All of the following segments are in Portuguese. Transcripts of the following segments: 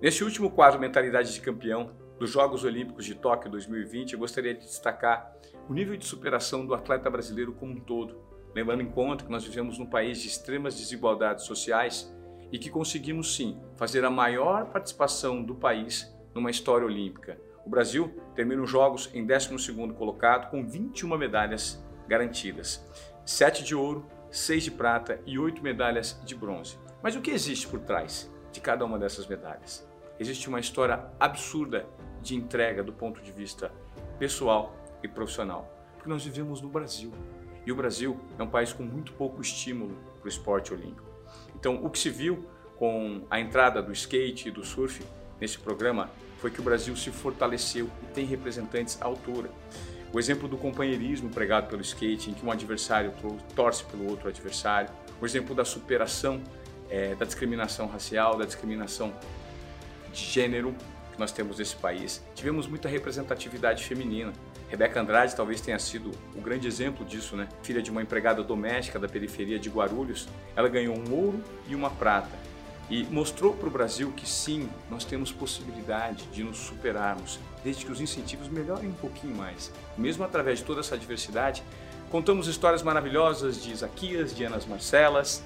Neste último quadro Mentalidade de Campeão dos Jogos Olímpicos de Tóquio 2020, eu gostaria de destacar o nível de superação do atleta brasileiro como um todo, levando em conta que nós vivemos num país de extremas desigualdades sociais e que conseguimos sim fazer a maior participação do país numa história olímpica. O Brasil termina os Jogos em 12º colocado com 21 medalhas garantidas, 7 de ouro, 6 de prata e 8 medalhas de bronze. Mas o que existe por trás de cada uma dessas medalhas? existe uma história absurda de entrega do ponto de vista pessoal e profissional. Porque nós vivemos no Brasil. E o Brasil é um país com muito pouco estímulo para o esporte olímpico. Então, o que se viu com a entrada do skate e do surf nesse programa foi que o Brasil se fortaleceu e tem representantes à altura. O exemplo do companheirismo pregado pelo skate, em que um adversário torce pelo outro adversário. O exemplo da superação é, da discriminação racial, da discriminação de gênero que nós temos nesse país. Tivemos muita representatividade feminina. Rebeca Andrade talvez tenha sido o grande exemplo disso, né? Filha de uma empregada doméstica da periferia de Guarulhos, ela ganhou um ouro e uma prata e mostrou para o Brasil que sim, nós temos possibilidade de nos superarmos, desde que os incentivos melhorem um pouquinho mais. Mesmo através de toda essa diversidade, contamos histórias maravilhosas de Isaquias, de Anas Marcelas,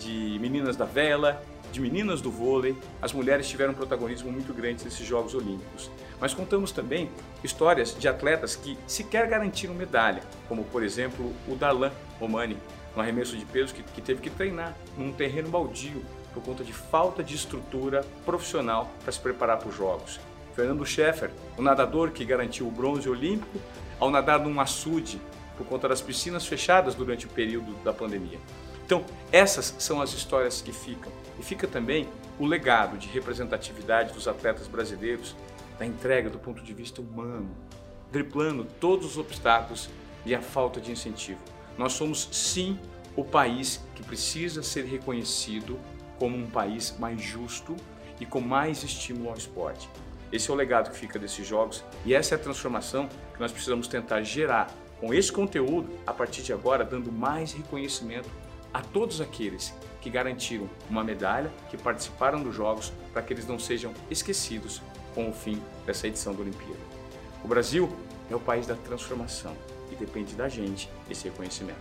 de Meninas da Vela, de meninas do vôlei, as mulheres tiveram um protagonismo muito grande nesses Jogos Olímpicos. Mas contamos também histórias de atletas que sequer garantiram medalha, como por exemplo o Darlan Romani, no arremesso de peso que, que teve que treinar num terreno baldio por conta de falta de estrutura profissional para se preparar para os Jogos. Fernando Scheffer, o nadador que garantiu o bronze olímpico ao nadar num açude por conta das piscinas fechadas durante o período da pandemia. Então, essas são as histórias que ficam. E fica também o legado de representatividade dos atletas brasileiros, da entrega do ponto de vista humano, driblando todos os obstáculos e a falta de incentivo. Nós somos, sim, o país que precisa ser reconhecido como um país mais justo e com mais estímulo ao esporte. Esse é o legado que fica desses jogos e essa é a transformação que nós precisamos tentar gerar com esse conteúdo, a partir de agora, dando mais reconhecimento a todos aqueles que garantiram uma medalha, que participaram dos Jogos, para que eles não sejam esquecidos com o fim dessa edição da Olimpíada. O Brasil é o país da transformação e depende da gente esse reconhecimento.